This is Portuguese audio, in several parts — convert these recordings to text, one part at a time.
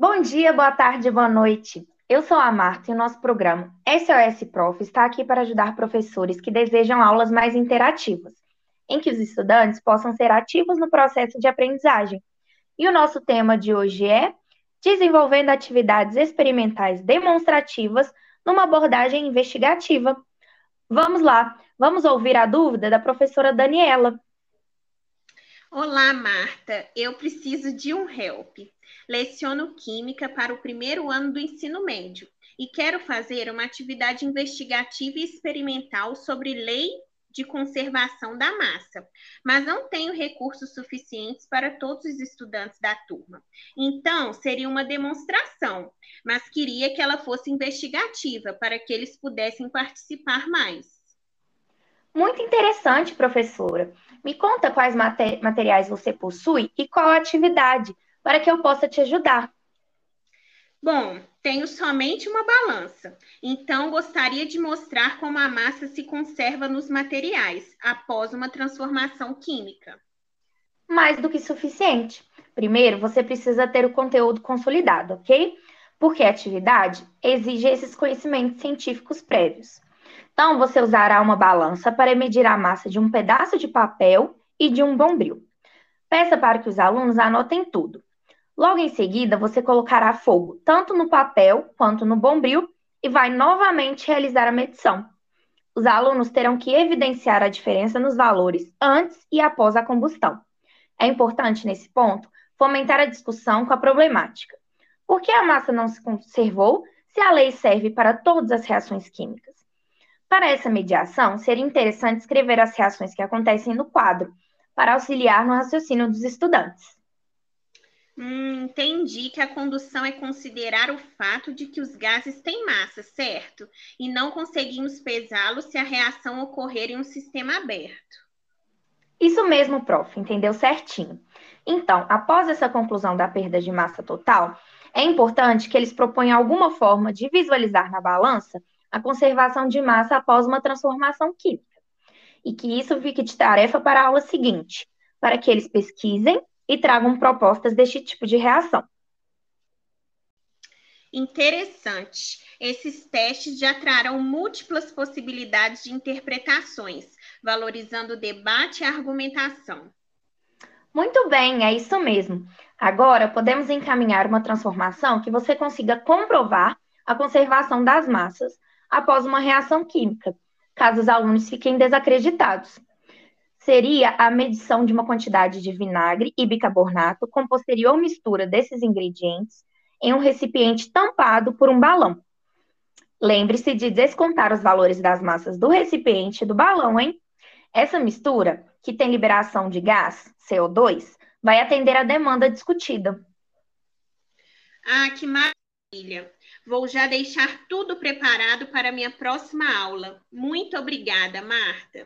Bom dia, boa tarde, boa noite. Eu sou a Marta e o nosso programa SOS Prof está aqui para ajudar professores que desejam aulas mais interativas, em que os estudantes possam ser ativos no processo de aprendizagem. E o nosso tema de hoje é desenvolvendo atividades experimentais demonstrativas numa abordagem investigativa. Vamos lá, vamos ouvir a dúvida da professora Daniela. Olá, Marta. Eu preciso de um help. Leciono Química para o primeiro ano do ensino médio e quero fazer uma atividade investigativa e experimental sobre lei de conservação da massa, mas não tenho recursos suficientes para todos os estudantes da turma. Então, seria uma demonstração, mas queria que ela fosse investigativa para que eles pudessem participar mais. Muito interessante, professora. Me conta quais materiais você possui e qual a atividade, para que eu possa te ajudar. Bom, tenho somente uma balança, então gostaria de mostrar como a massa se conserva nos materiais após uma transformação química. Mais do que suficiente. Primeiro, você precisa ter o conteúdo consolidado, ok? Porque a atividade exige esses conhecimentos científicos prévios. Então, você usará uma balança para medir a massa de um pedaço de papel e de um bombril. Peça para que os alunos anotem tudo. Logo em seguida, você colocará fogo tanto no papel quanto no bombril e vai novamente realizar a medição. Os alunos terão que evidenciar a diferença nos valores antes e após a combustão. É importante, nesse ponto, fomentar a discussão com a problemática. Por que a massa não se conservou se a lei serve para todas as reações químicas? Para essa mediação, seria interessante escrever as reações que acontecem no quadro, para auxiliar no raciocínio dos estudantes. Hum, entendi que a condução é considerar o fato de que os gases têm massa, certo? E não conseguimos pesá-los se a reação ocorrer em um sistema aberto. Isso mesmo, prof, entendeu certinho. Então, após essa conclusão da perda de massa total, é importante que eles proponham alguma forma de visualizar na balança a conservação de massa após uma transformação química. E que isso fique de tarefa para a aula seguinte, para que eles pesquisem e tragam propostas deste tipo de reação. Interessante. Esses testes já trarão múltiplas possibilidades de interpretações, valorizando o debate e a argumentação. Muito bem, é isso mesmo. Agora podemos encaminhar uma transformação que você consiga comprovar a conservação das massas após uma reação química, caso os alunos fiquem desacreditados. Seria a medição de uma quantidade de vinagre e bicarbonato com posterior mistura desses ingredientes em um recipiente tampado por um balão. Lembre-se de descontar os valores das massas do recipiente e do balão, hein? Essa mistura, que tem liberação de gás, CO2, vai atender à demanda discutida. Ah, que maravilha! Vou já deixar tudo preparado para a minha próxima aula. Muito obrigada, Marta.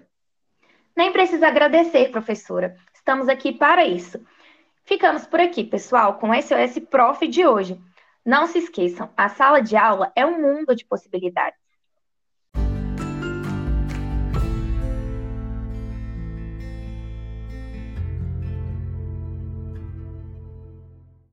Nem precisa agradecer, professora. Estamos aqui para isso. Ficamos por aqui, pessoal, com o SOS Prof de hoje. Não se esqueçam, a sala de aula é um mundo de possibilidades.